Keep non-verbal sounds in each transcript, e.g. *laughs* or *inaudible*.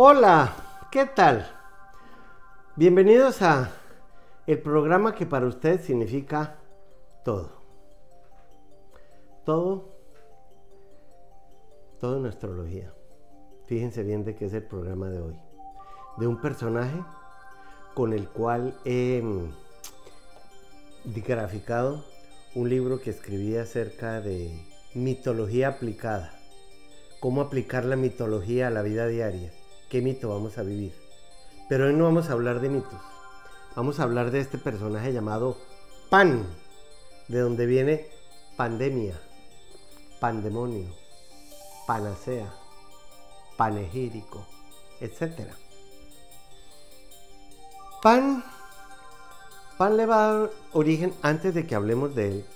Hola, ¿qué tal? Bienvenidos a el programa que para ustedes significa todo. Todo, todo en astrología. Fíjense bien de qué es el programa de hoy. De un personaje con el cual he mm, graficado un libro que escribí acerca de mitología aplicada. Cómo aplicar la mitología a la vida diaria. ¿Qué mito vamos a vivir? Pero hoy no vamos a hablar de mitos. Vamos a hablar de este personaje llamado Pan, de donde viene pandemia, pandemonio, panacea, panegírico, etc. Pan, Pan le va a dar origen, antes de que hablemos de él,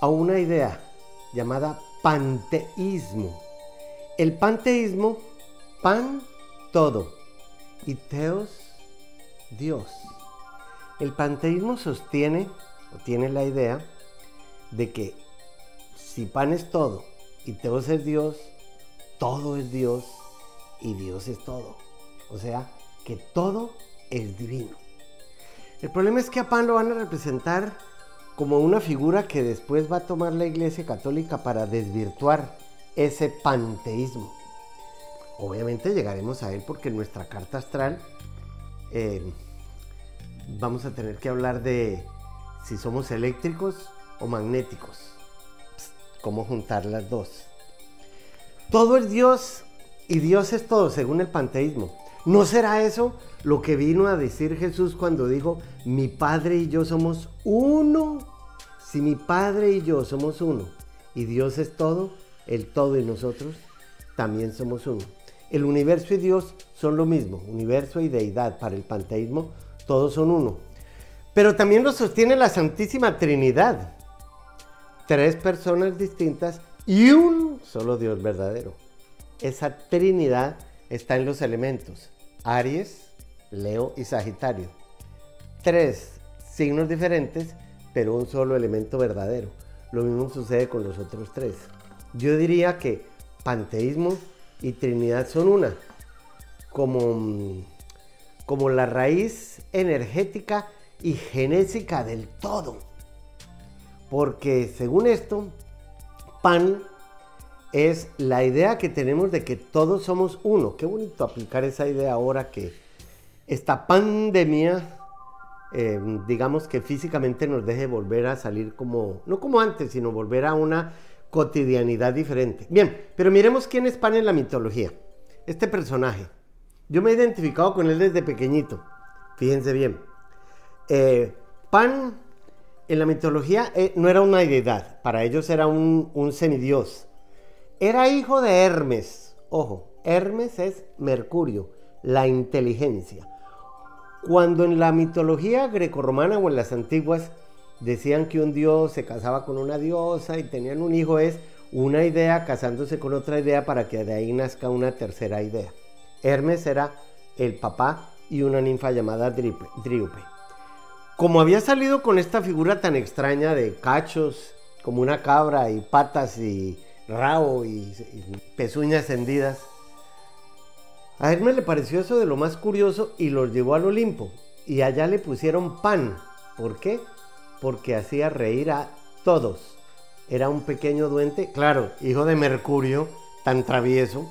a una idea llamada panteísmo. El panteísmo, pan, todo, y teos, Dios. El panteísmo sostiene, o tiene la idea, de que si pan es todo y teos es Dios, todo es Dios y Dios es todo. O sea, que todo es divino. El problema es que a Pan lo van a representar como una figura que después va a tomar la Iglesia Católica para desvirtuar ese panteísmo. Obviamente llegaremos a él porque en nuestra carta astral eh, vamos a tener que hablar de si somos eléctricos o magnéticos. cómo juntar las dos. Todo es Dios y Dios es todo según el panteísmo. ¿No será eso lo que vino a decir Jesús cuando dijo, mi Padre y yo somos uno? Si mi Padre y yo somos uno y Dios es todo, el todo y nosotros también somos uno. El universo y Dios son lo mismo, universo y deidad. Para el panteísmo todos son uno. Pero también lo sostiene la Santísima Trinidad. Tres personas distintas y un solo Dios verdadero. Esa Trinidad está en los elementos. Aries, Leo y Sagitario. Tres signos diferentes, pero un solo elemento verdadero. Lo mismo sucede con los otros tres. Yo diría que panteísmo y Trinidad son una, como, como la raíz energética y genésica del todo. Porque según esto, pan es la idea que tenemos de que todos somos uno. Qué bonito aplicar esa idea ahora que esta pandemia, eh, digamos que físicamente nos deje volver a salir como, no como antes, sino volver a una cotidianidad diferente. Bien, pero miremos quién es Pan en la mitología. Este personaje. Yo me he identificado con él desde pequeñito. Fíjense bien. Eh, Pan en la mitología eh, no era una deidad, para ellos era un, un semidios era hijo de Hermes. Ojo, Hermes es Mercurio, la inteligencia. Cuando en la mitología grecorromana o en las antiguas decían que un dios se casaba con una diosa y tenían un hijo, es una idea casándose con otra idea para que de ahí nazca una tercera idea. Hermes era el papá y una ninfa llamada Dríope. Como había salido con esta figura tan extraña de cachos, como una cabra y patas y rabo y, pezuñas hendidas. A Hermes le pareció eso de lo más curioso y los llevó al Olimpo. Y allá le pusieron pan. ¿Por qué? Porque hacía reír a todos. Era un pequeño duende, claro, hijo de Mercurio, tan travieso.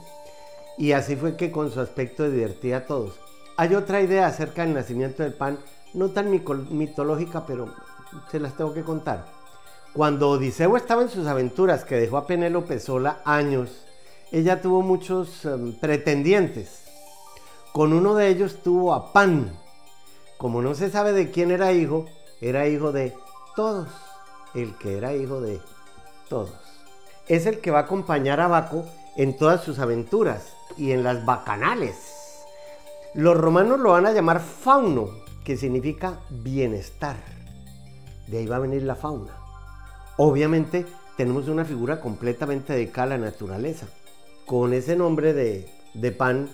Y así fue que con su aspecto divertía a todos. Hay otra idea acerca del nacimiento del pan, no tan mitológica, pero se las tengo que contar. Cuando Odiseo estaba en sus aventuras, que dejó a Penélope sola años, ella tuvo muchos em, pretendientes. Con uno de ellos tuvo a Pan. Como no se sabe de quién era hijo, era hijo de todos. El que era hijo de todos. Es el que va a acompañar a Baco en todas sus aventuras y en las bacanales. Los romanos lo van a llamar fauno, que significa bienestar. De ahí va a venir la fauna. Obviamente tenemos una figura completamente dedicada a la naturaleza. Con ese nombre de, pan,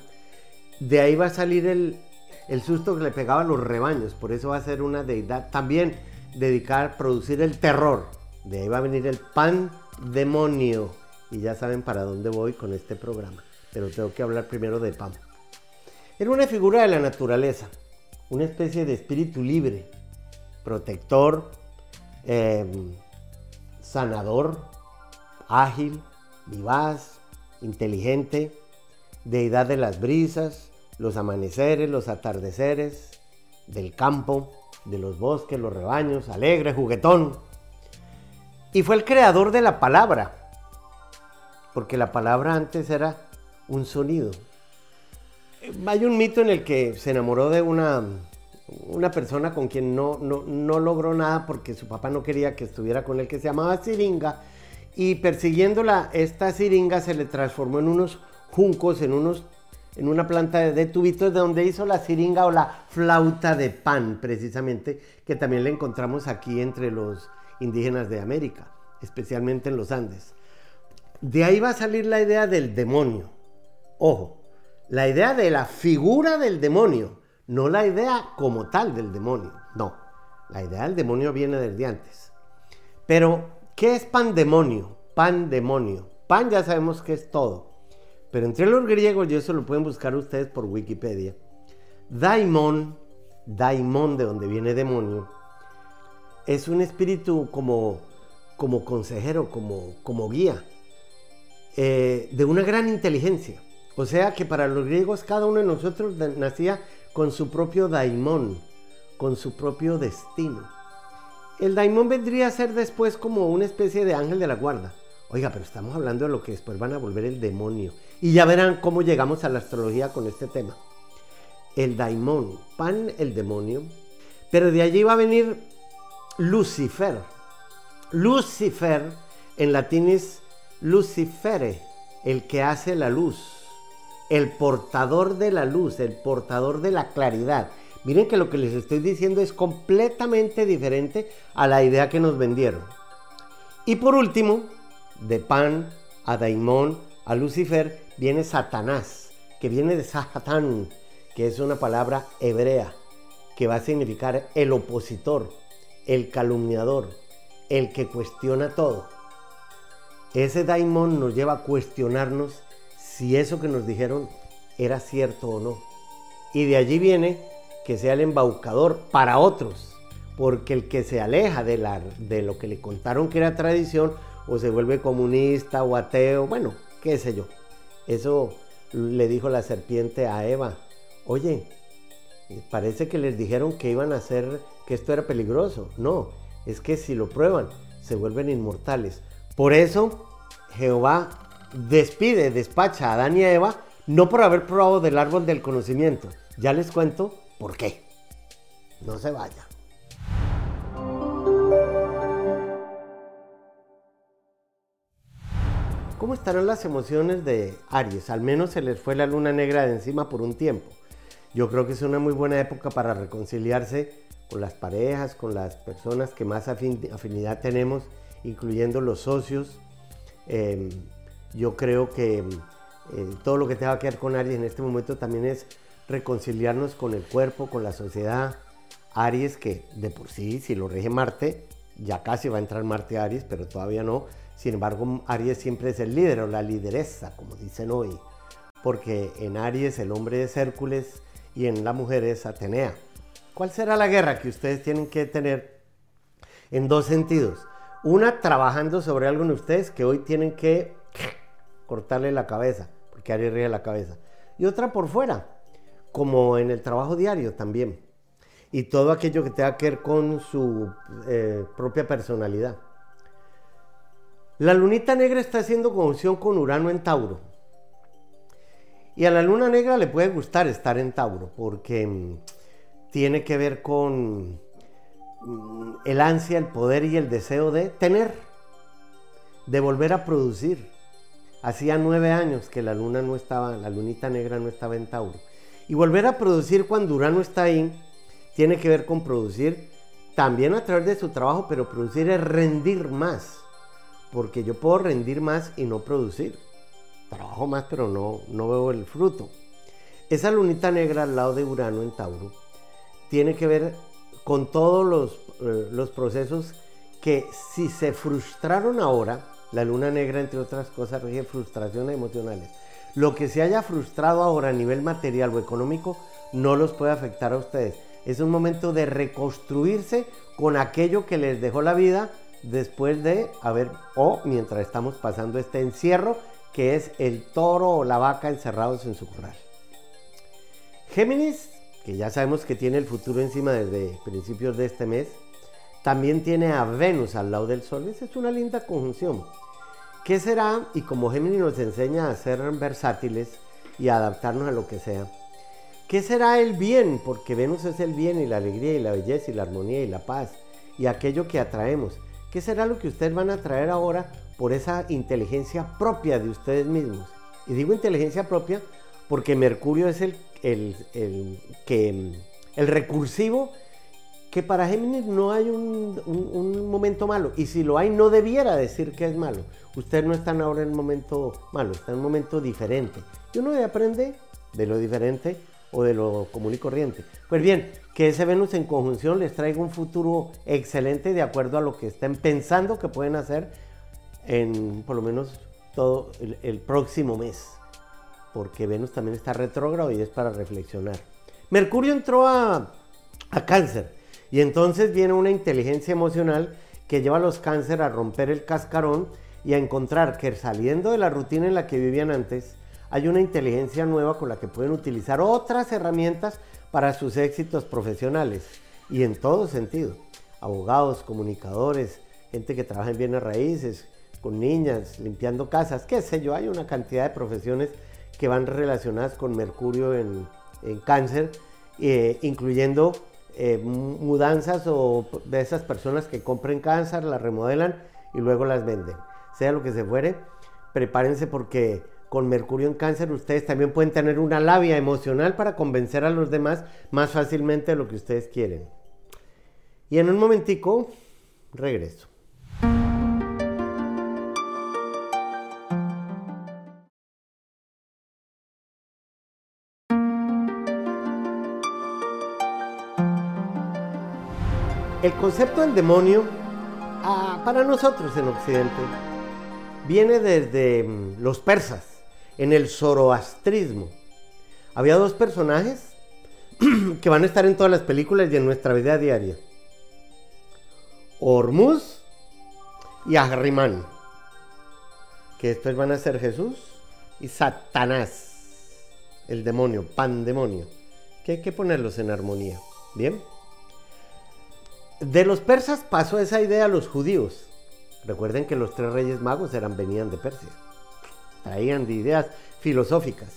de ahí va a salir el, el susto que le pegaba a los rebaños. Por eso va a ser una deidad también dedicada a producir el terror. De ahí va a venir el pan demonio. Y ya saben para dónde voy con este programa. Pero tengo que hablar primero de pan. Era una figura de la naturaleza, una especie de espíritu libre, protector, em, sanador, ágil, vivaz, inteligente, deidad de las brisas, los amaneceres, los atardeceres, del campo, de los bosques, los rebaños, alegre, juguetón. Y fue el creador de la palabra, porque la palabra antes era un sonido. Hay un mito en el que se enamoró de una, una persona con quien no, no, logró nada porque su papá no quería que estuviera con él, que se llamaba Siringa, y persiguiéndola, esta Siringa se le transformó en unos juncos, en unos en una planta de tubitos de donde hizo la siringa o la flauta de pan, precisamente, que también la encontramos aquí entre los indígenas de América, especialmente en los Andes. De ahí va a salir la idea del demonio. Ojo, la idea de la figura del demonio, no la idea como tal del demonio, no. La idea del demonio viene desde antes. Pero, ¿qué es pandemonio? Pandemonio. Pan ya sabemos que es todo. Pero entre los griegos, y eso lo pueden buscar ustedes por Wikipedia, daimon, daimon de donde viene demonio, es un espíritu como, como consejero, como, como guía, eh, de una gran inteligencia. O sea que para los griegos cada uno de nosotros nacía con su propio daimon, con su propio destino. El daimon vendría a ser después como una especie de ángel de la guarda. Oiga, pero estamos hablando de lo que después van a volver el demonio. Y ya verán cómo llegamos a la astrología con este tema. El daimon, pan, el demonio. Pero de allí va a venir Lucifer. Lucifer en latín es Lucifere, el que hace la luz, el portador de la luz, el portador de la claridad. Miren que lo que les estoy diciendo es completamente diferente a la idea que nos vendieron. Y por último, de Pan a Daimón a Lucifer viene Satanás, que viene de Satán, que es una palabra hebrea, que va a significar el opositor, el calumniador, el que cuestiona todo. Ese Daimón nos lleva a cuestionarnos si eso que nos dijeron era cierto o no. Y de allí viene que sea el embaucador para otros, porque el que se aleja de, de lo que le contaron que era tradición, o se vuelve comunista o ateo, bueno, qué sé yo. Eso le dijo la serpiente a Eva. Oye, parece que les dijeron que iban a hacer, que esto era peligroso. No, es que si lo prueban, se vuelven inmortales. Por eso Jehová despide, despacha a Adán y a Eva, no por haber probado del árbol del conocimiento. Ya les cuento por qué. No se vaya. ¿Cómo estarán las emociones de Aries? Al menos se les fue la luna negra de encima por un tiempo. Yo creo que es una muy buena época para reconciliarse con las parejas, con las personas que más afinidad tenemos, incluyendo los socios. Em, yo creo que eh, todo lo que tenga que ver con Aries en este momento también es reconciliarnos con el cuerpo, con la sociedad. Aries que de por sí, si lo rige Marte, ya casi va a entrar Marte a Aries, pero todavía no sin embargo, Aries siempre es el líder o la lideresa, como dicen hoy, porque en Aries el hombre es Hércules y en la mujer es Atenea. ¿Cuál será la guerra que ustedes tienen que tener en dos sentidos? Una, trabajando sobre algo en ustedes que hoy tienen que cortarle la cabeza, porque Aries ríe la cabeza. Y otra por fuera, como en el trabajo diario también. Y todo aquello que tenga que ver con su eh, propia personalidad. La lunita negra está haciendo conjunción con Urano en Tauro. Y a la luna negra le puede gustar estar en Tauro porque mm, tiene que ver con mm, el ansia, el poder y el deseo de tener, de volver a producir. Hacía nueve años que la luna no estaba, la lunita negra no estaba en Tauro. Y volver a producir cuando Urano está ahí tiene que ver con producir también a través de su trabajo, pero producir es rendir más porque yo puedo rendir más y no producir. Trabajo más, pero no, no veo el fruto. Esa lunita negra al lado de Urano en Tauro tiene que ver con todos los, eh, los procesos que si se frustraron ahora, la luna negra entre otras cosas rige frustraciones emocionales. lo que se haya frustrado ahora a nivel material o económico no los puede afectar a ustedes. Es un momento de reconstruirse con aquello que les dejó la vida después de haber, o mientras estamos pasando este encierro, que es el toro o la vaca encerrados en su corral. Géminis, que ya sabemos que tiene el futuro encima desde principios de este mes, también tiene a Venus al lado del Sol. Esa es una linda conjunción. ¿Qué será? Y como Géminis nos enseña a ser versátiles y a adaptarnos a lo que sea. ¿Qué será el bien? Porque Venus es el bien y la alegría y la belleza y la armonía y la paz y aquello que atraemos. ¿Qué será lo que ustedes van a traer ahora por esa inteligencia propia de ustedes mismos? Y digo inteligencia propia porque Mercurio es el, el, el que, el recursivo que para Géminis no hay un, momento malo. Y si lo hay, no debiera decir que es malo. Ustedes no están ahora en un momento malo, están en un momento diferente. Y uno debe aprender de lo diferente o de lo común y corriente. Pues bien, que ese Venus en conjunción les traiga un futuro excelente de acuerdo a lo que estén pensando que pueden hacer en por lo menos todo el, próximo mes. Porque Venus también está retrógrado y es para reflexionar. Mercurio entró a, a cáncer y entonces viene una inteligencia emocional que lleva a los cáncer a romper el cascarón y a encontrar que saliendo de la rutina en la que vivían antes, hay una inteligencia nueva con la que pueden utilizar otras herramientas para sus éxitos profesionales y en todo sentido. Abogados, comunicadores, gente que trabaja en bienes raíces, con niñas, limpiando casas, qué sé yo, hay una cantidad de profesiones que van relacionadas con Mercurio en, cáncer, eh, incluyendo eh, mudanzas o de esas personas que compren cáncer, las remodelan y luego las venden. Sea lo que se fuere, prepárense porque con Mercurio en cáncer ustedes también pueden tener una labia emocional para convencer a los demás más fácilmente de lo que ustedes quieren. Y en un momentico, regreso. El concepto del demonio, ah, para nosotros en Occidente, viene desde mm, los persas, en el zoroastrismo. Había dos personajes *clears throat* que van a estar en todas las películas y en nuestra vida diaria. Hormuz y Ahriman, que después van a ser Jesús y Satanás, el demonio, pandemonio, que hay que ponerlos en armonía. ¿Bien? De los persas pasó esa idea a los judíos. Recuerden que los tres reyes magos eran, venían de Persia. Traían de ideas filosóficas.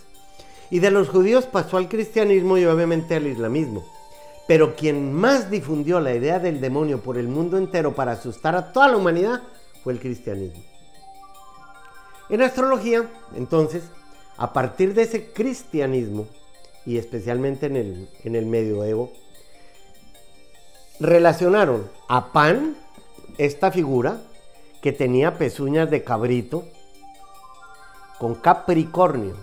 Y de los judíos pasó al cristianismo y obviamente al islamismo. Pero quien más difundió la idea del demonio por el mundo entero para asustar a toda la humanidad fue el cristianismo. En astrología, entonces, a partir de ese cristianismo, y especialmente en el, en el medioevo, relacionaron a Pan, esta figura, que tenía pezuñas de cabrito, con Capricornio.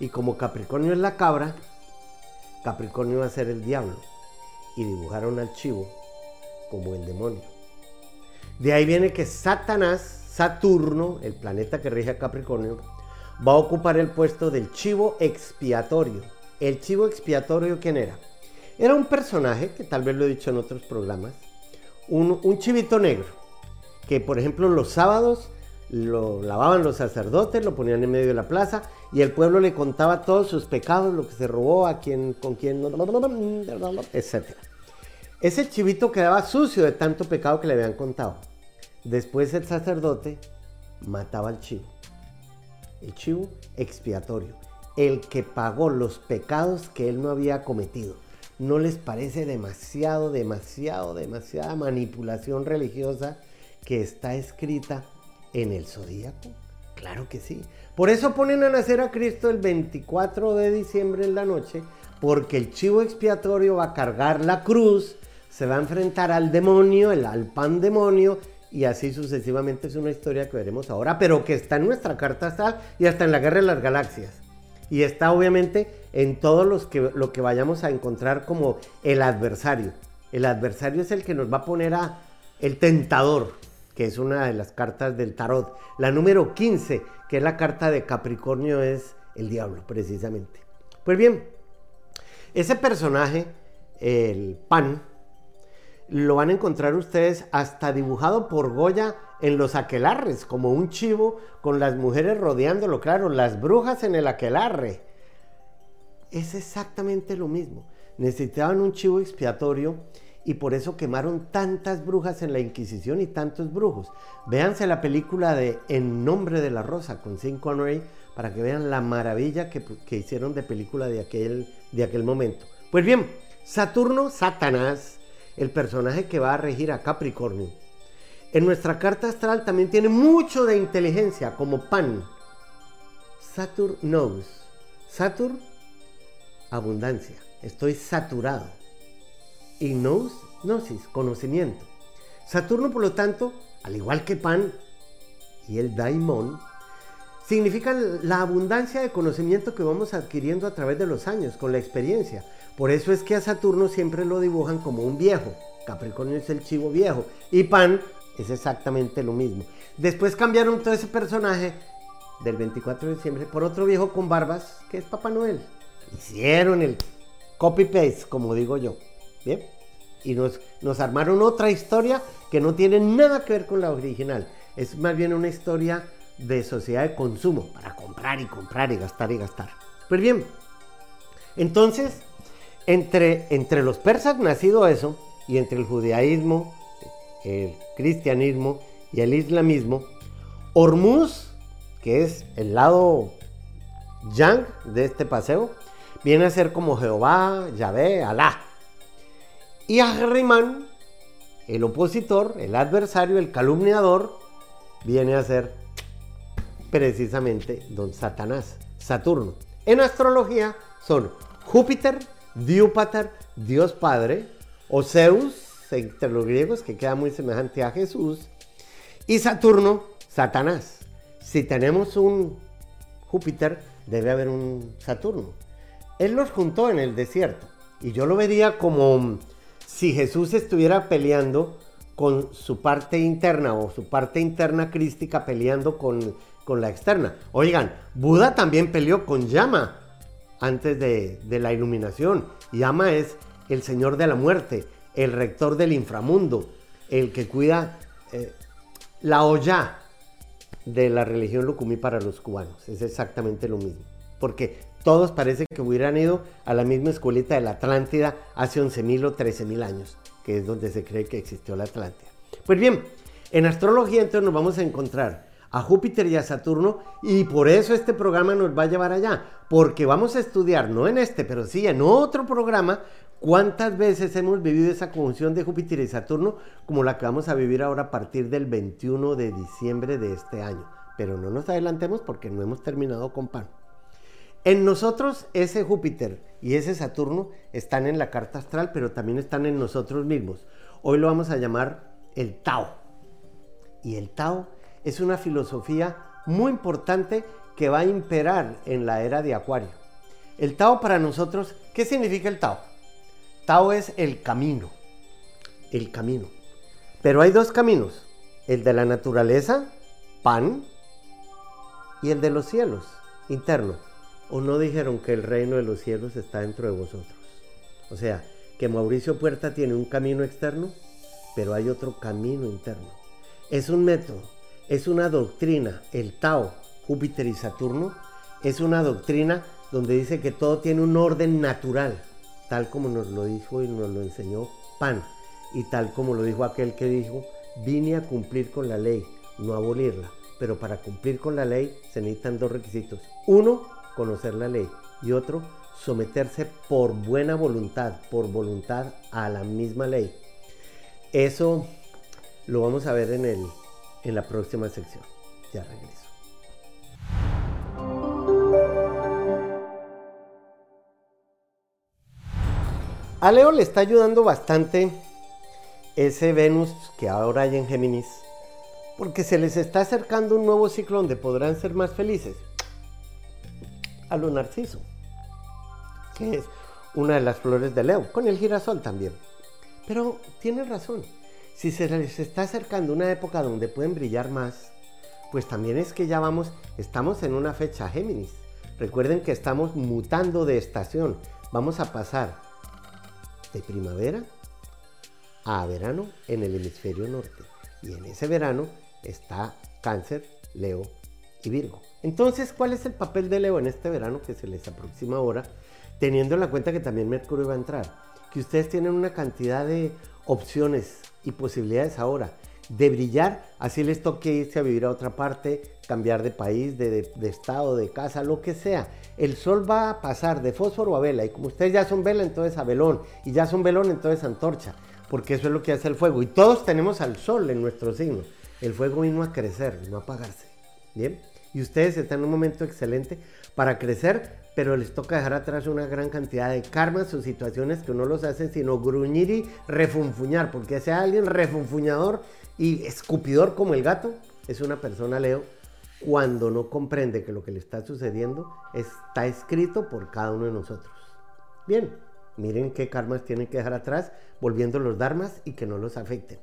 Y como Capricornio es la cabra, Capricornio va a ser el diablo. Y dibujaron al chivo como el demonio. De ahí viene que Satanás, Saturno, el planeta que rige a Capricornio, va a ocupar el puesto del chivo expiatorio. ¿El chivo expiatorio quién era? Era un personaje, que tal vez lo he dicho en otros programas, un, chivito negro, que por ejemplo los sábados lo lavaban los sacerdotes, lo ponían en medio de la plaza y el pueblo le contaba todos sus pecados, lo que se robó, a quién, con quién, etc. Ese chivito quedaba sucio de tanto pecado que le habían contado. Después el sacerdote mataba al chivo. El chivo expiatorio, el que pagó los pecados que él no había cometido. ¿No les parece demasiado, demasiado, demasiada manipulación religiosa que está escrita en el zodíaco? Claro que sí. Por eso ponen a nacer a Cristo el 24 de diciembre en la noche, porque el chivo expiatorio va a cargar la cruz, se va a enfrentar al demonio, el, al pan demonio, y así sucesivamente es una historia que veremos ahora, pero que está en nuestra carta astral y hasta en la guerra de las galaxias. Y está obviamente en todo los que, lo que vayamos a encontrar como el adversario. El adversario es el que nos va a poner a el tentador. Que es una de las cartas del tarot. La número 15, que es la carta de Capricornio, es el diablo, precisamente. Pues bien, ese personaje, el pan, lo van a encontrar ustedes hasta dibujado por Goya en los aquelarres, como un chivo con las mujeres rodeándolo, claro, las brujas en el aquelarre. Es exactamente lo mismo. Necesitaban un chivo expiatorio y por eso quemaron tantas brujas en la Inquisición y tantos brujos. Véanse la película de En nombre de la rosa con Sean Connery para que vean la maravilla que, hicieron de película de aquel, de aquel momento. Pues bien, Saturno, Satanás, el personaje que va a regir a Capricornio, en nuestra carta astral también tiene mucho de inteligencia, como pan. Saturn knows. Saturn, abundancia. Estoy saturado. Y gnosis, conocimiento. Saturno, por lo tanto, al igual que pan y el daimon, significan la abundancia de conocimiento que vamos adquiriendo a través de los años, con la experiencia. Por eso es que a Saturno siempre lo dibujan como un viejo. Capricornio es el chivo viejo. Y Pan es exactamente lo mismo. Después cambiaron todo ese personaje del 24 de diciembre por otro viejo con barbas, que es Papá Noel. Hicieron el copy-paste, como digo yo. Bien. Y nos, nos armaron otra historia que no tiene nada que ver con la original. Es más bien una historia de sociedad de consumo, para comprar y comprar y gastar y gastar. Pues bien, entonces, entre, entre los persas nacido eso, y entre el judaísmo, el cristianismo y el islamismo, Hormuz, que es el lado yang de este paseo, viene a ser como Jehová, Yahvé, Alá. Y Ahriman, el opositor, el adversario, el calumniador, viene a ser precisamente don Satanás, Saturno. En astrología son Júpiter, Diúpater, Dios Padre, o entre los griegos, que queda muy semejante a Jesús, y Saturno, Satanás. Si tenemos un Júpiter, debe haber un Saturno. Él los juntó en el desierto, y yo lo vería como si Jesús estuviera peleando con su parte interna o su parte interna crística peleando con con la externa. Oigan, Buda también peleó con Yama antes de, la iluminación. Yama es el señor de la muerte, el rector del inframundo, el que cuida eh, la olla de la religión Lukumi para los cubanos. Es exactamente lo mismo. Porque todos parece que hubieran ido a la misma escuelita de la Atlántida hace 11.000 o 13.000 años, que es donde se cree que existió la Atlántida. Pues bien, en astrología entonces nos vamos a encontrar a Júpiter y a Saturno y por eso este programa nos va a llevar allá, porque vamos a estudiar, no en este, pero sí en otro programa, cuántas veces hemos vivido esa conjunción de Júpiter y Saturno como la que vamos a vivir ahora a partir del 21 de diciembre de este año. Pero no nos adelantemos porque no hemos terminado con pan. En nosotros ese Júpiter y ese Saturno están en la carta astral, pero también están en nosotros mismos. Hoy lo vamos a llamar el Tao. Y el Tao es una filosofía muy importante que va a imperar en la era de Acuario. El Tao para nosotros, ¿qué significa el Tao? Tao es el camino, el camino. Pero hay dos caminos, el de la naturaleza, pan, y el de los cielos, interno. ¿O no dijeron que el reino de los cielos está dentro de vosotros? O sea, que Mauricio Puerta tiene un camino externo, pero hay otro camino interno. Es un método es una doctrina, el Tao, Júpiter y Saturno, es una doctrina donde dice que todo tiene un orden natural, tal como nos lo dijo y nos lo enseñó Pan, y tal como lo dijo aquel que dijo, vine a cumplir con la ley, no abolirla, pero para cumplir con la ley se necesitan dos requisitos. Uno, conocer la ley, y otro, someterse por buena voluntad, por voluntad a la misma ley. Eso lo vamos a ver en el en la próxima sección. Ya regreso. A Leo le está ayudando bastante ese Venus que ahora hay en Géminis, porque se les está acercando un nuevo ciclo donde podrán ser más felices. A lo narciso, que es una de las flores de Leo, con el girasol también. Pero tiene razón. Si se les está acercando una época donde pueden brillar más, pues también es que ya vamos, estamos en una fecha Géminis. Recuerden que estamos mutando de estación. Vamos a pasar de primavera a verano en el hemisferio norte. Y en ese verano está Cáncer, Leo y Virgo. Entonces, ¿cuál es el papel de Leo en este verano que se les aproxima ahora? Teniendo en la cuenta que también Mercurio va a entrar. Que ustedes tienen una cantidad de opciones y posibilidades ahora de brillar, así les toque irse a vivir a otra parte, cambiar de país, de, estado, de casa, lo que sea. El sol va a pasar de fósforo a vela y como ustedes ya son vela, entonces a velón y ya son velón, entonces antorcha, porque eso es lo que hace el fuego. Y todos tenemos al sol en nuestro signo. El fuego mismo a crecer, no a apagarse. ¿Bien? Y ustedes están en un momento excelente para crecer, pero les toca dejar atrás una gran cantidad de karmas o situaciones que no los hacen sino gruñir y refunfuñar, porque sea alguien refunfuñador y escupidor como el gato, es una persona, Leo, cuando no comprende que lo que le está sucediendo está escrito por cada uno de nosotros. Bien, miren qué karmas tienen que dejar atrás, volviendo los dharmas y que no los afecten.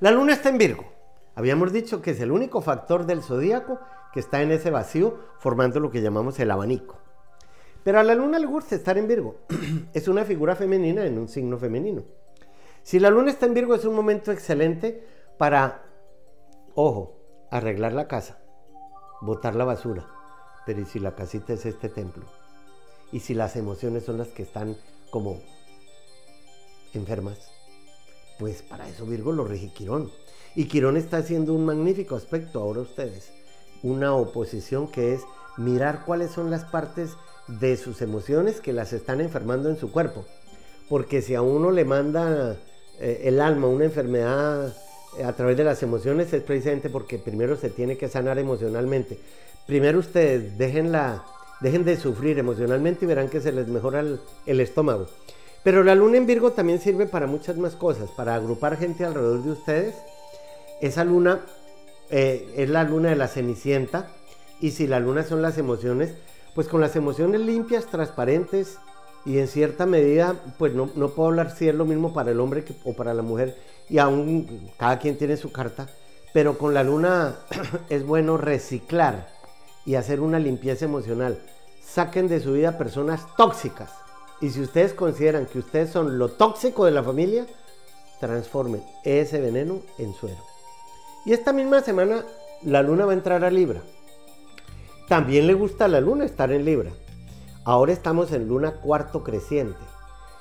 La luna está en Virgo. Habíamos dicho que es el único factor del zodíaco que está en ese vacío, formando lo que llamamos el abanico. Pero a la luna le gusta estar en Virgo. *clears throat* es una figura femenina en un signo femenino. Si la luna está en Virgo es un momento excelente para, ojo, arreglar la casa, botar la basura. Pero ¿y si la casita es este templo? ¿Y si las emociones son las que están como enfermas? Pues para eso Virgo lo rige. Y Quirón está haciendo un magnífico aspecto ahora ustedes. Una oposición que es mirar cuáles son las partes de sus emociones que las están enfermando en su cuerpo. Porque si a uno le manda eh, el alma una enfermedad eh, a través de las emociones es precisamente porque primero se tiene que sanar emocionalmente. Primero ustedes dejen, dejen de sufrir emocionalmente y verán que se les mejora el, estómago. Pero la luna en Virgo también sirve para muchas más cosas, para agrupar gente alrededor de ustedes. Esa luna eh, es la luna de la cenicienta y si la luna son las emociones, pues con las emociones limpias, transparentes, y en cierta medida, pues no, puedo hablar si es lo mismo para el hombre o para la mujer, y aún cada quien tiene su carta, pero con la luna *clears throat* es bueno reciclar y hacer una limpieza emocional. Saquen de su vida personas tóxicas. Y si ustedes consideran que ustedes son lo tóxico de la familia, transformen ese veneno en suero. Y esta misma semana la luna va a entrar a Libra. También le gusta a la luna estar en Libra. Ahora estamos en luna cuarto creciente.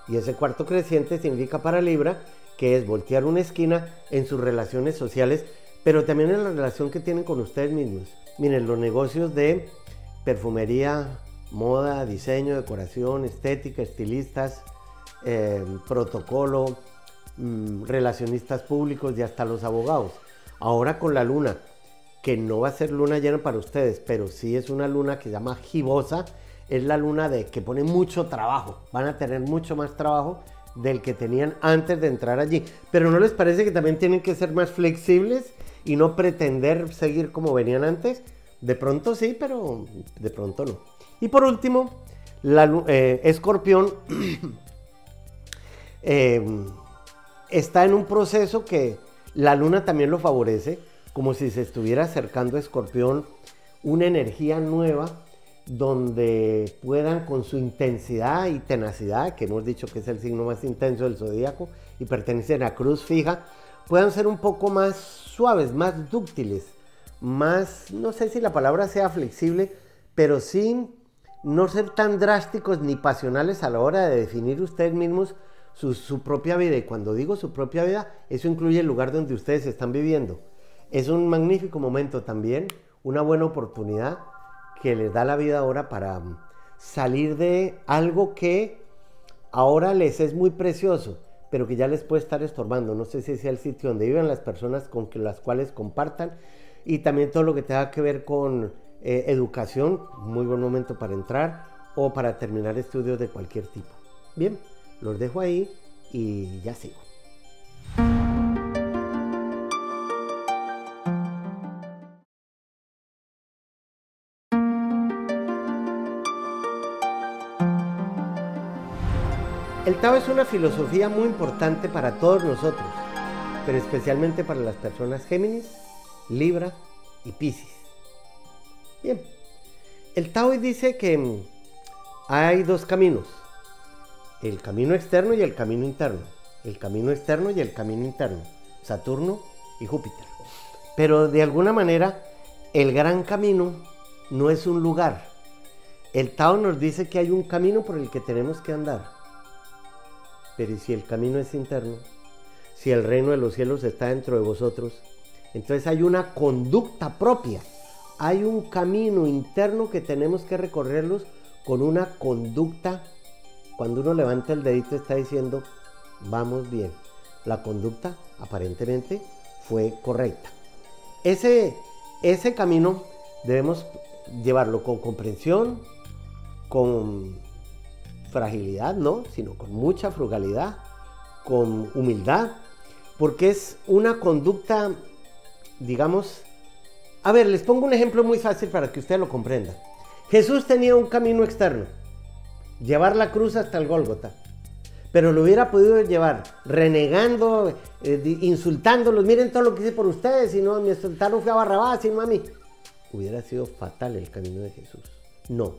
Y ese cuarto creciente significa para Libra que es voltear una esquina en sus relaciones sociales, pero también en la relación que tienen con ustedes mismos. Miren, los negocios de perfumería, moda, diseño, decoración, estética, estilistas, eh, protocolo, mm, relacionistas públicos y hasta los abogados. Ahora con la luna, que no va a ser luna llena para ustedes, pero sí es una luna que se llama gibosa, es la luna de que pone mucho trabajo. Van a tener mucho más trabajo del que tenían antes de entrar allí. Pero ¿no les parece que también tienen que ser más flexibles y no pretender seguir como venían antes? De pronto sí, pero de pronto no. Y por último, la eh, escorpión em, *clears throat* está en un proceso que la luna también lo favorece, como si se estuviera acercando a escorpión una energía nueva donde puedan con su intensidad y tenacidad, que hemos dicho que es el signo más intenso del zodíaco y pertenece a cruz fija, puedan ser un poco más suaves, más dúctiles, más, no sé si la palabra sea flexible, pero sin no ser tan drásticos ni pasionales a la hora de definir ustedes mismos su, propia vida. Y cuando digo su propia vida, eso incluye el lugar donde ustedes están viviendo. Es un magnífico momento también, una buena oportunidad que les da la vida ahora para mm, salir de algo que ahora les es muy precioso, pero que ya les puede estar estorbando. No sé si sea el sitio donde viven las personas con las cuales compartan y también todo lo que tenga que ver con eh, educación, muy buen momento para entrar o para terminar estudios de cualquier tipo. Bien, los dejo ahí y ya sigo. El Tao es una filosofía muy importante para todos nosotros, pero especialmente para las personas Géminis, Libra y Piscis. Bien, el Tao dice que hay dos caminos, el camino externo y el camino interno, el camino externo y el camino interno, Saturno y Júpiter. Pero de alguna manera, el gran camino no es un lugar. El Tao nos dice que hay un camino por el que tenemos que andar. Pero ¿y si el camino es interno? Si el reino de los cielos está dentro de vosotros, entonces hay una conducta propia. Hay un camino interno que tenemos que recorrerlos con una conducta. Cuando uno levanta el dedito está diciendo, vamos bien. La conducta aparentemente fue correcta. Ese, ese camino debemos llevarlo con comprensión, con fragilidad, no, sino con mucha frugalidad, con humildad, porque es una conducta, digamos, a ver, les pongo un ejemplo muy fácil para que usted lo comprenda. Jesús tenía un camino externo, llevar la cruz hasta el Gólgota, pero lo hubiera podido llevar renegando, eh, insultándolos, miren todo lo que hice por ustedes, y no, me insultaron fue a Barrabás, y mí. Hubiera sido fatal el camino de Jesús. No,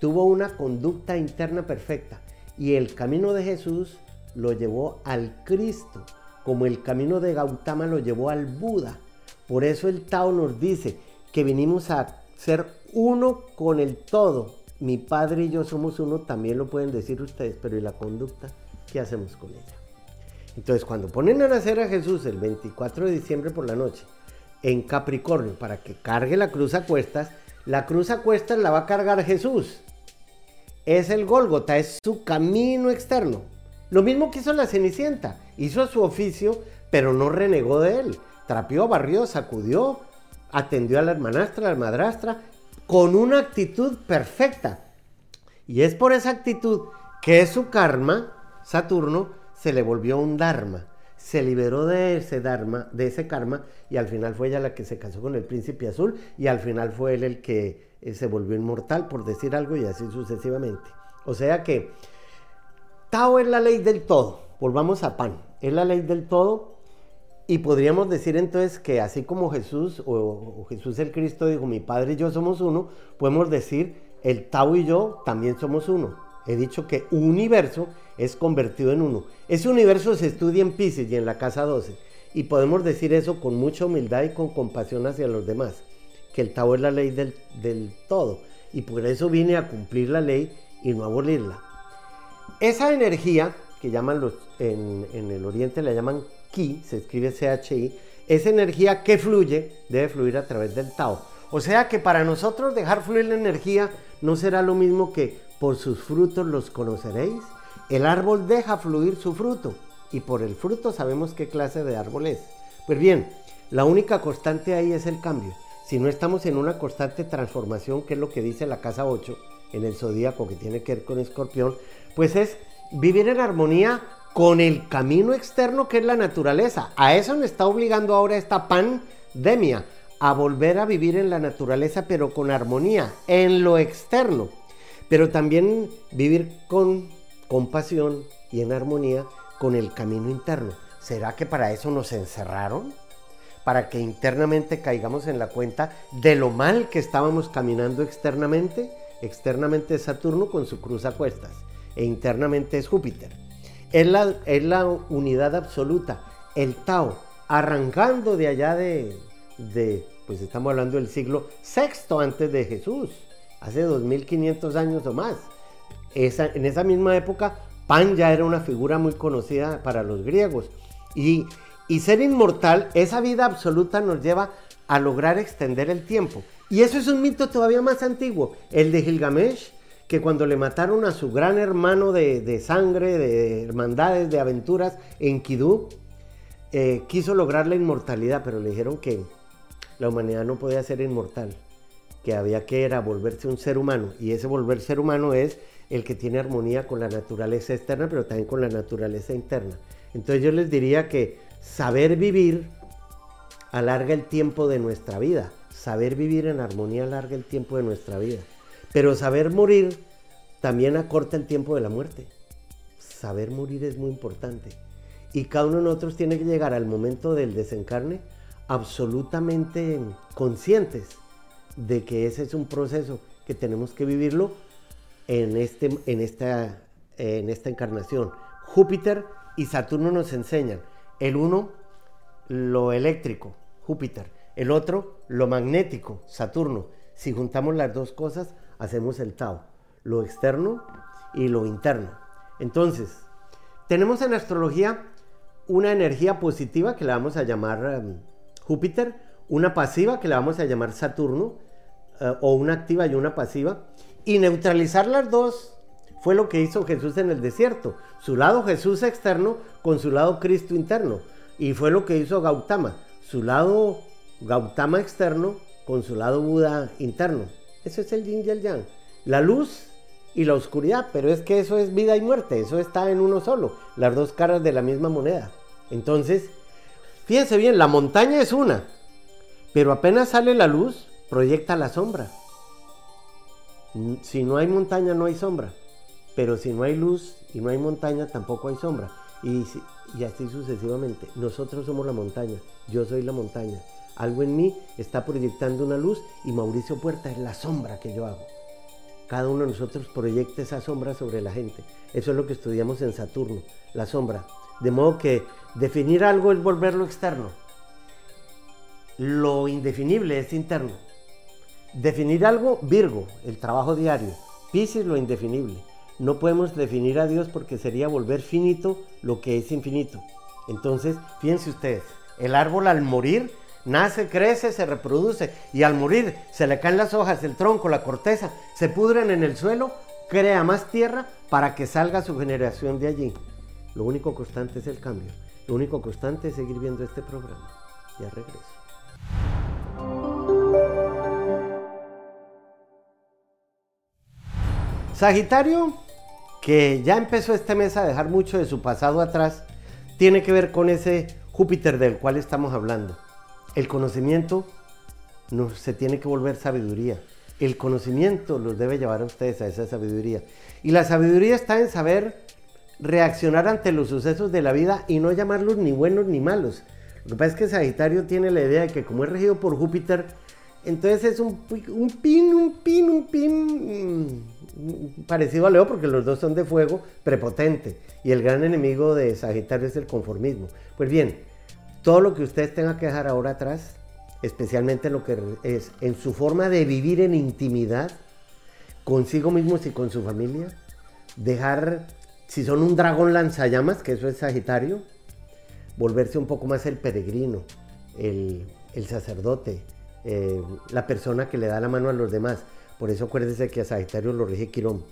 tuvo una conducta interna perfecta y el camino de Jesús lo llevó al Cristo, como el camino de Gautama lo llevó al Buda. Por eso el Tao nos dice que vinimos a ser uno con el todo. Mi padre y yo somos uno, también lo pueden decir ustedes, pero ¿y la conducta? ¿Qué hacemos con ella? Entonces, cuando ponen a nacer a Jesús el 24 de diciembre por la noche en Capricornio para que cargue la cruz a cuestas, la cruz a cuestas la va a cargar Jesús es el Gólgota, es su camino externo. Lo mismo que hizo la Cenicienta, hizo su oficio, pero no renegó de él. Trapió, barrió, sacudió, atendió a la hermanastra, a la madrastra, con una actitud perfecta. Y es por esa actitud que su karma, Saturno, se le volvió un dharma. Se liberó de ese dharma, de ese karma, y al final fue ella la que se casó con el príncipe azul, y al final fue él el que eh, se volvió inmortal, por decir algo, y así sucesivamente. O sea que Tao es la ley del todo. Volvamos a Pan. Es la ley del todo. Y podríamos decir entonces que así como Jesús o, Jesús el Cristo dijo, mi Padre y yo somos uno, podemos decir, el Tao y yo también somos uno. He dicho que un universo es convertido en uno. Ese universo se estudia en Pisces y en la casa 12. Y podemos decir eso con mucha humildad y con compasión hacia los demás que el Tao es la ley del, todo. Y por eso viene a cumplir la ley y no abolirla. Esa energía, que llaman los, en, en el oriente la llaman Ki, se escribe CHI, esa energía que fluye debe fluir a través del Tao. O sea que para nosotros dejar fluir la energía no será lo mismo que por sus frutos los conoceréis. El árbol deja fluir su fruto y por el fruto sabemos qué clase de árbol es. Pues bien, la única constante ahí es el cambio si no estamos en una constante transformación, que es lo que dice la casa 8 en el zodíaco que tiene que ver con escorpión, pues es vivir en armonía con el camino externo que es la naturaleza. A eso nos está obligando ahora esta pandemia, a volver a vivir en la naturaleza, pero con armonía, en lo externo. Pero también vivir con compasión y en armonía con el camino interno. ¿Será que para eso nos encerraron? para que internamente caigamos en la cuenta de lo mal que estábamos caminando externamente. Externamente es Saturno con su cruz a cuestas e internamente es Júpiter. Es la, es la unidad absoluta, el Tao, arrancando de allá de, de, pues estamos hablando del siglo VI antes de Jesús, hace 2500 años o más. Esa, en esa misma época, Pan ya era una figura muy conocida para los griegos. Y y ser inmortal, esa vida absoluta nos lleva a lograr extender el tiempo. Y eso es un mito todavía más antiguo, el de Gilgamesh, que cuando le mataron a su gran hermano de, sangre, de hermandades, de aventuras en Kidú, eh, quiso lograr la inmortalidad, pero le dijeron que la humanidad no podía ser inmortal, que había que era volverse un ser humano. Y ese volver ser humano es el que tiene armonía con la naturaleza externa, pero también con la naturaleza interna. Entonces yo les diría que Saber vivir alarga el tiempo de nuestra vida. Saber vivir en armonía alarga el tiempo de nuestra vida. Pero saber morir también acorta el tiempo de la muerte. Saber morir es muy importante. Y cada uno de nosotros tiene que llegar al momento del desencarne absolutamente conscientes de que ese es un proceso que tenemos que vivirlo en, este, en, esta, en esta encarnación. Júpiter y Saturno nos enseñan. El uno, lo eléctrico, Júpiter. El otro, lo magnético, Saturno. Si juntamos las dos cosas, hacemos el Tao. Lo externo y lo interno. Entonces, tenemos en astrología una energía positiva que la vamos a llamar em, Júpiter, una pasiva que la vamos a llamar Saturno, eh, o una activa y una pasiva, y neutralizar las dos fue lo que hizo Jesús en el desierto, su lado Jesús externo con su lado Cristo interno, y fue lo que hizo Gautama, su lado Gautama externo con su lado Buda interno. Eso es el yin y el yang, la luz y la oscuridad, pero es que eso es vida y muerte, eso está en uno solo, las dos caras de la misma moneda. Entonces, fíjense bien, la montaña es una, pero apenas sale la luz, proyecta la sombra. Si no hay montaña, no hay sombra. Pero si no hay luz y no hay montaña, tampoco hay sombra. Y, y así sucesivamente. Nosotros somos la montaña. Yo soy la montaña. Algo en mí está proyectando una luz y Mauricio Puerta es la sombra que yo hago. Cada uno de nosotros proyecta esa sombra sobre la gente. Eso es lo que estudiamos en Saturno, la sombra. De modo que definir algo es volverlo externo. Lo indefinible es interno. Definir algo, Virgo, el trabajo diario. Pisces, lo indefinible. No podemos definir a Dios porque sería volver finito lo que es infinito. Entonces, fíjense ustedes, el árbol al morir nace, crece, se reproduce y al morir se le caen las hojas, el tronco, la corteza, se pudren en el suelo, crea más tierra para que salga su generación de allí. Lo único constante es el cambio. Lo único constante es seguir viendo este programa. Ya regreso. Sagitario, que ya empezó este mes a dejar mucho de su pasado atrás, tiene que ver con ese Júpiter del cual estamos hablando. El conocimiento no, se tiene que volver sabiduría. El conocimiento los debe llevar a ustedes a esa sabiduría. Y la sabiduría está en saber reaccionar ante los sucesos de la vida y no llamarlos ni buenos ni malos. Lo que pasa es que Sagitario tiene la idea de que como es regido por Júpiter, entonces es un, un pin, un pin, un pin mm, parecido a Leo porque los dos son de fuego, prepotente. Y el gran enemigo de Sagitario es el conformismo. Pues bien, todo lo que ustedes tengan que dejar ahora atrás, especialmente lo que es en su forma de vivir en intimidad, consigo mismos y con su familia, dejar, si son un dragón lanzallamas, que eso es Sagitario, volverse un poco más el peregrino, el, sacerdote, eh, la persona que le da la mano a los demás. Por eso acuérdense que a Sagitario lo rige Quirón.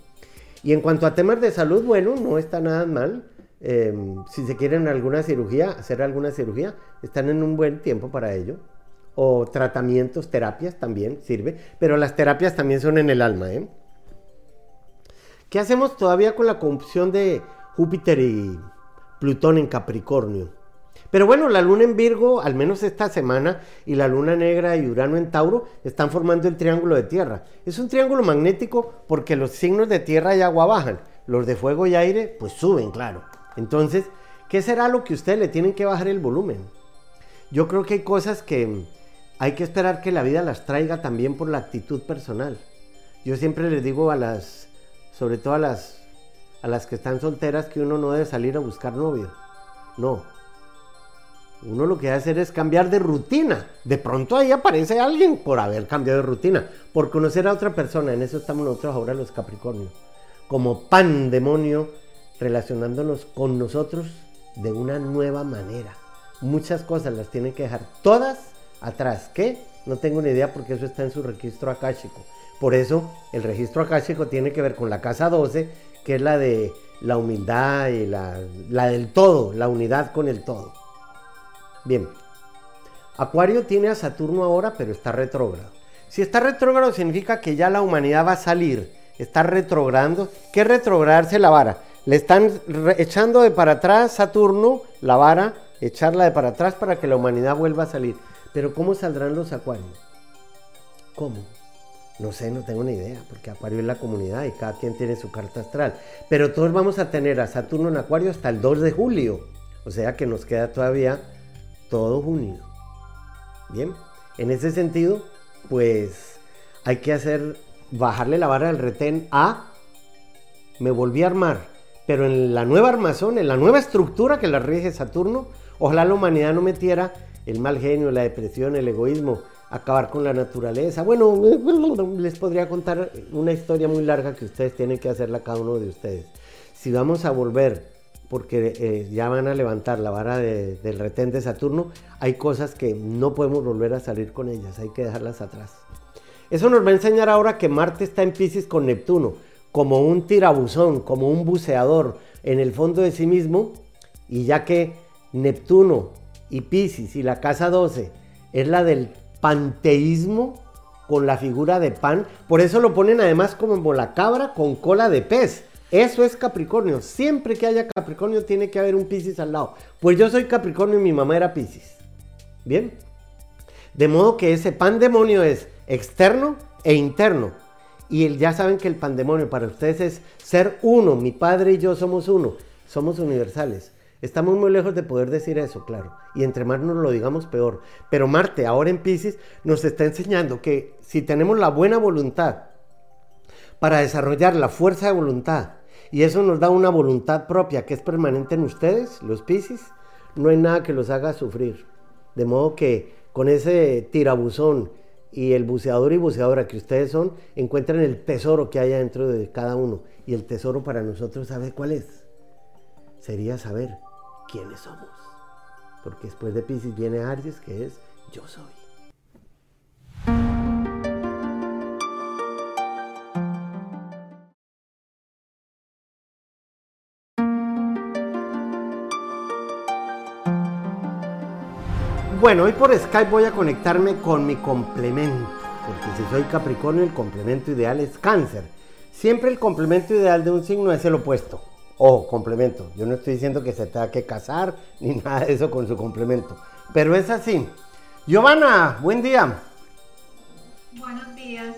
Y en cuanto a temas de salud, bueno, no está nada mal. Eh, si se quieren alguna cirugía, hacer alguna cirugía, están en un buen tiempo para ello. O tratamientos, terapias también sirve. Pero las terapias también son en el alma. ¿eh? ¿Qué hacemos todavía con la conjunción de Júpiter y Plutón en Capricornio? Pero bueno, la luna en Virgo, al menos esta semana, y la luna negra y Urano en Tauro están formando el triángulo de tierra. Es un triángulo magnético porque los signos de tierra y agua bajan, los de fuego y aire pues suben, claro. Entonces, ¿qué será lo que ustedes le tienen que bajar el volumen? Yo creo que hay cosas que hay que esperar que la vida las traiga también por la actitud personal. Yo siempre les digo a las, sobre todo a las, a las que están solteras, que uno no debe salir a buscar novio. No, uno lo que debe hacer es cambiar de rutina. De pronto ahí aparece alguien por haber cambiado de rutina, por conocer a otra persona. En eso estamos nosotros ahora los Capricornios. Como pandemonio, relacionándonos con nosotros de una nueva manera. Muchas cosas las tienen que dejar todas atrás. ¿Qué? No tengo ni idea porque eso está en su registro akáshico. Por eso el registro akáshico tiene que ver con la casa 12, que es la de la humildad y la, la del todo, la unidad con el todo. Bien, Acuario tiene a Saturno ahora, pero está retrógrado. Si está retrógrado significa que ya la humanidad va a salir, está retrogradando. ¿Qué retrogradarse la vara? Le están echando de para atrás Saturno, la vara, echarla de para atrás para que la humanidad vuelva a salir. Pero ¿cómo saldrán los acuarios? ¿Cómo? No sé, no tengo ni idea, porque Acuario es la comunidad y cada quien tiene su carta astral. Pero todos vamos a tener a Saturno en Acuario hasta el 2 de julio. O sea que nos queda todavía todo junio. Bien, en ese sentido, pues hay que hacer, bajarle la vara del retén a, me volví a armar, pero en la nueva armazón, en la nueva estructura que la rige Saturno, ojalá la humanidad no metiera el mal genio, la depresión, el egoísmo, acabar con la naturaleza. Bueno, *laughs* les podría contar una historia muy larga que ustedes tienen que hacerla cada uno de ustedes. Si vamos a volver, porque eh, ya van a levantar la vara del retén de Saturno, hay cosas que no podemos volver a salir con ellas, hay que dejarlas atrás. Eso nos va a enseñar ahora que Marte está en Pisces con Neptuno, como un tirabuzón, como un buceador en el fondo de sí mismo, y ya que Neptuno y Pisces y la casa 12 es la del panteísmo con la figura de pan, por eso lo ponen además como la cabra con cola de pez. Eso es Capricornio. Siempre que haya Capricornio tiene que haber un Pisces al lado. Pues yo soy Capricornio y mi mamá era Pisces. Bien. De modo que ese pan demonio es externo e interno. Y ya saben que el pandemonio para ustedes es ser uno. Mi padre y yo somos uno. Somos universales. Estamos muy lejos de poder decir eso, claro. Y entre más nos lo digamos, peor. Pero Marte, ahora en Pisces, nos está enseñando que si tenemos la buena voluntad para desarrollar la fuerza de voluntad, y eso nos da una voluntad propia que es permanente en ustedes, los Pisces, no hay nada que los haga sufrir. De modo que con ese tirabuzón y el buceador y buceadora que ustedes son, encuentran el tesoro que hay dentro de cada uno. Y el tesoro para nosotros, ¿sabe cuál es? Sería saber quiénes somos. Porque después de Pisces viene Aries, que es yo soy. Bueno, hoy por Skype voy a conectarme con mi complemento, porque si soy Capricornio el complemento ideal es cáncer. Siempre el complemento ideal de un signo es el opuesto. Ojo, complemento. Yo no estoy diciendo que se tenga que casar *laughs* ni nada de eso con su complemento. Pero es así. Giovanna, buen día. Buenos días,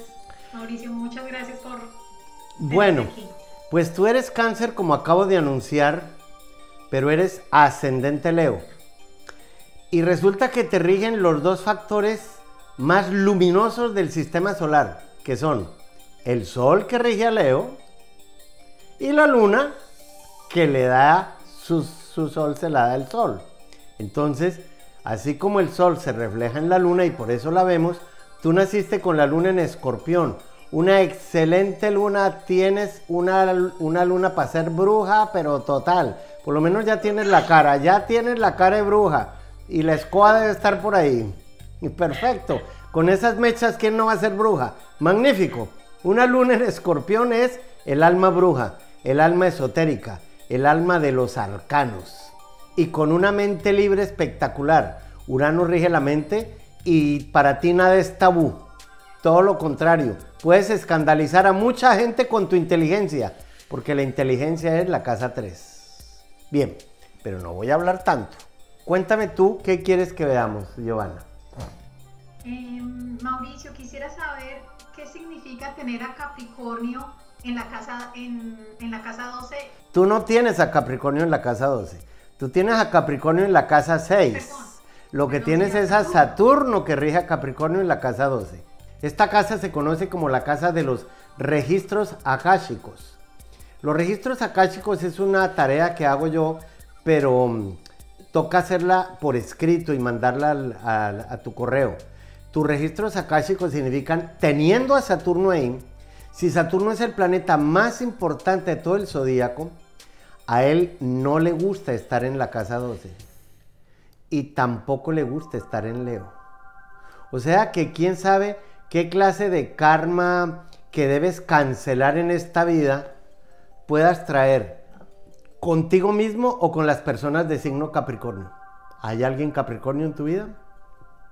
Mauricio. Muchas gracias por... Bueno, pues tú eres cáncer como acabo de anunciar, pero eres ascendente Leo. Y resulta que te rigen los dos factores más luminosos del sistema solar, que son el Sol que rige a Leo y la Luna que le da su, Sol, se la da el Sol. Entonces, así como el Sol se refleja en la Luna y por eso la vemos, tú naciste con la Luna en Escorpión. Una excelente luna, tienes una, una luna para ser bruja, pero total. Por lo menos ya tienes la cara, ya tienes la cara de bruja y la escoba debe estar por ahí. Y perfecto. Con esas mechas, ¿quién no va a ser bruja? Magnífico. Una luna en escorpión es el alma bruja, el alma esotérica, el alma de los arcanos. Y con una mente libre espectacular. Urano rige la mente y para ti nada es tabú. Todo lo contrario. Puedes escandalizar a mucha gente con tu inteligencia, porque la inteligencia es la casa 3. Bien, pero no voy a hablar tanto. Cuéntame tú qué quieres que veamos, Giovanna. Em, Mauricio, quisiera saber qué significa tener a Capricornio en la casa, en, la casa 12. Tú no tienes a Capricornio en la casa 12. Tú tienes a Capricornio en la casa 6. Lo que tienes es a Saturno que rige a Capricornio en la casa 12. Esta casa se conoce como la casa de los registros akáshicos. Los registros akáshicos es una tarea que hago yo, pero mm, toca hacerla por escrito y mandarla a, tu correo. Tus registros akáshicos significan, teniendo a Saturno ahí, si Saturno es el planeta más importante de todo el zodíaco, a él no le gusta estar en la casa 12 y tampoco le gusta estar en Leo. O sea que quién sabe qué clase de karma que debes cancelar en esta vida puedas traer contigo mismo o con las personas de signo Capricornio. ¿Hay alguien Capricornio en tu vida?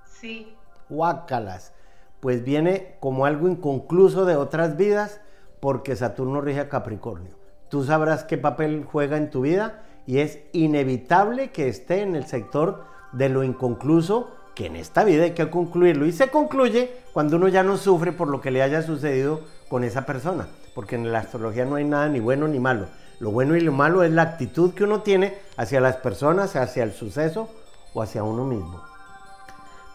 Sí. Huácalas. Pues viene como algo inconcluso de otras vidas porque Saturno rige a Capricornio. Tú sabrás qué papel juega en tu vida y es inevitable que esté en el sector de lo inconcluso que en esta vida hay que concluirlo y se concluye cuando uno ya no sufre por lo que le haya sucedido con esa persona, porque en la astrología no hay nada ni bueno ni malo, Lo bueno y lo malo es la actitud que uno tiene hacia las personas, hacia el suceso o hacia uno mismo.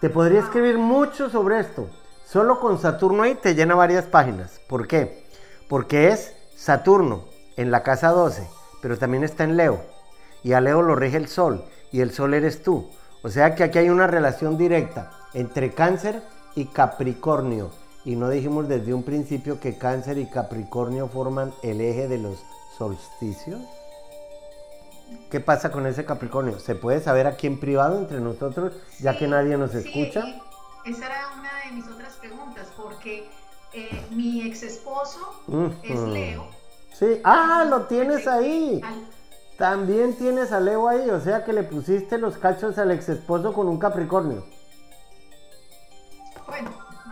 Te podría escribir mucho sobre esto. Solo con Saturno ahí te llena varias páginas. ¿Por qué? Porque es Saturno en la casa 12, pero también está en Leo. Y a Leo lo rige el Sol, y el Sol eres tú. O sea que aquí hay una relación directa entre Cáncer y Capricornio. Y no dijimos desde un principio que Cáncer y Capricornio forman el eje de los solsticios. ¿Qué pasa con ese Capricornio? ¿Se puede saber aquí en privado entre nosotros, ya que nadie nos escucha? esa era una de mis otras preguntas, porque eh, mi ex esposo es Leo. Sí, ah, lo tienes ahí. También tienes a Leo ahí, o sea que le pusiste los cachos al ex esposo con un Capricornio. Bueno,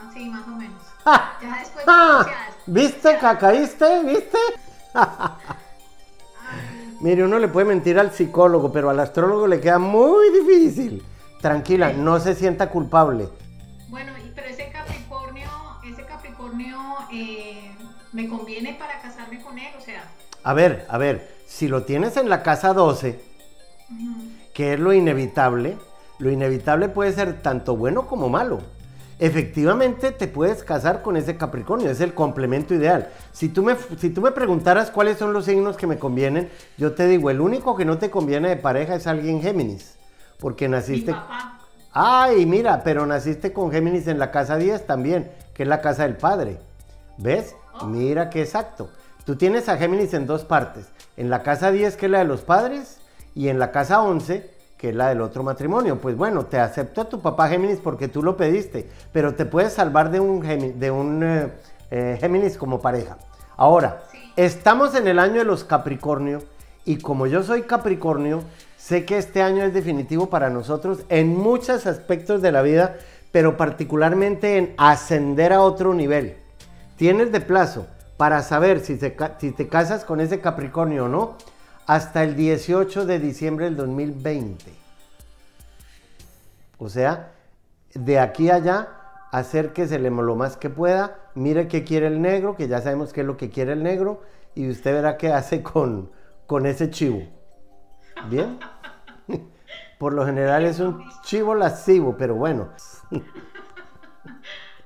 así más o menos. Ya después ¿Viste? ¿Cacaíste? ¿Viste? *laughs* Mire, uno le puede mentir al psicólogo, pero al astrólogo le queda muy difícil. Tranquila, no se sienta culpable. Bueno, pero ese Capricornio, ese Capricornio eh, me conviene para casarme con él, o sea. A ver, a ver, si lo tienes en la casa 12, que es lo inevitable, lo inevitable puede ser tanto bueno como malo efectivamente te puedes casar con ese Capricornio, es el complemento ideal. Si tú, me, si tú me preguntaras cuáles son los signos que me convienen, yo te digo, el único que no te conviene de pareja es alguien Géminis, porque naciste... Ay, mira, pero naciste con Géminis en la casa 10 también, que es la casa del padre. ¿Ves? Oh. Mira qué exacto. Tú tienes a Géminis en dos partes, en la casa 10 que es la de los padres y en la casa 11 que es la del otro matrimonio. Pues bueno, te acepto a tu papá Géminis porque tú lo pediste, pero te puedes salvar de un, de un eh, eh, Géminis como pareja. Ahora, estamos en el año de los Capricornio y como yo soy Capricornio, sé que este año es definitivo para nosotros en muchos aspectos de la vida, pero particularmente en ascender a otro nivel. Tienes de plazo para saber si, si te casas con ese Capricornio o no hasta el 18 de diciembre del 2020. O sea, de aquí a allá, acérquese lo más que pueda, mire qué quiere el negro, que ya sabemos qué es lo que quiere el negro, y usted verá qué hace con, con ese chivo. ¿Bien? *laughs* Por lo general es un chivo lascivo, pero bueno. *laughs*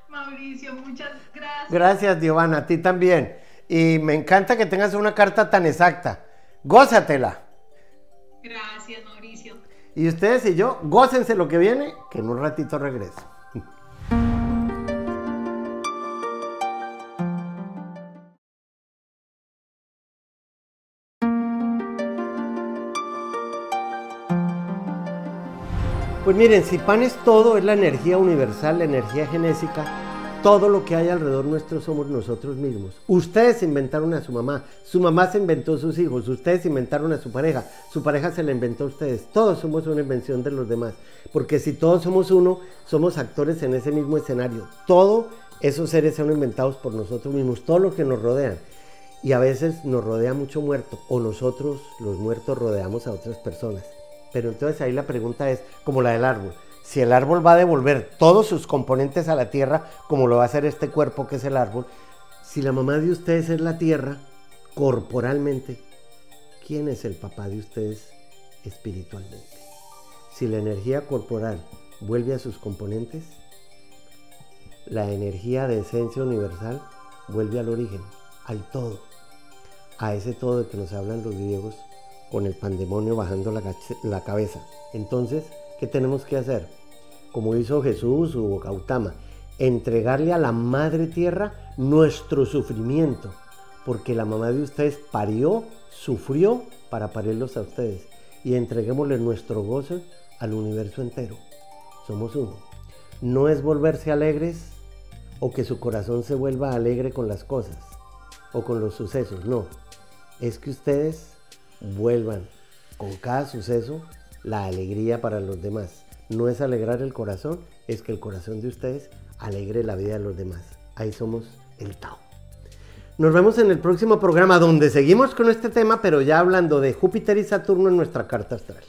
Mauricio, muchas gracias. Gracias, Giovanna, a ti también. Y me encanta que tengas una carta tan exacta. Gózatela. Gracias, Mauricio. Y ustedes y yo, gócense lo que viene, que en un ratito regreso. Pues miren, si pan es todo, es la energía universal, la energía genésica, todo lo que hay alrededor nuestro somos nosotros mismos. Ustedes inventaron a su mamá, su mamá se inventó a sus hijos, ustedes inventaron a su pareja, su pareja se la inventó a ustedes. Todos somos una invención de los demás. Porque si todos somos uno, somos actores en ese mismo escenario. Todos esos seres son inventados por nosotros mismos, todo lo que nos rodean. Y a veces nos rodea mucho muerto, o nosotros, los muertos, rodeamos a otras personas. Pero entonces ahí la pregunta es, como la del árbol si el árbol va a devolver todos sus componentes a la tierra, como lo va a hacer este cuerpo que es el árbol, si la mamá de ustedes es la tierra, corporalmente, ¿quién es el papá de ustedes espiritualmente? Si la energía corporal vuelve a sus componentes, la energía de esencia universal vuelve al origen, al todo, a ese todo de que nos hablan los griegos con el pandemonio bajando la, la cabeza. Entonces, ¿qué tenemos que hacer? como hizo Jesús o Gautama, entregarle a la madre tierra nuestro sufrimiento, porque la mamá de ustedes parió, sufrió para parirlos a ustedes, y entreguémosle nuestro gozo al universo entero. Somos uno. No es volverse alegres o que su corazón se vuelva alegre con las cosas o con los sucesos, no. Es que ustedes vuelvan con cada suceso la alegría para los demás no es alegrar el corazón, es que el corazón de ustedes alegre la vida de los demás. Ahí somos el Tao. Nos vemos en el próximo programa donde seguimos con este tema, pero ya hablando de Júpiter y Saturno en nuestra carta astral.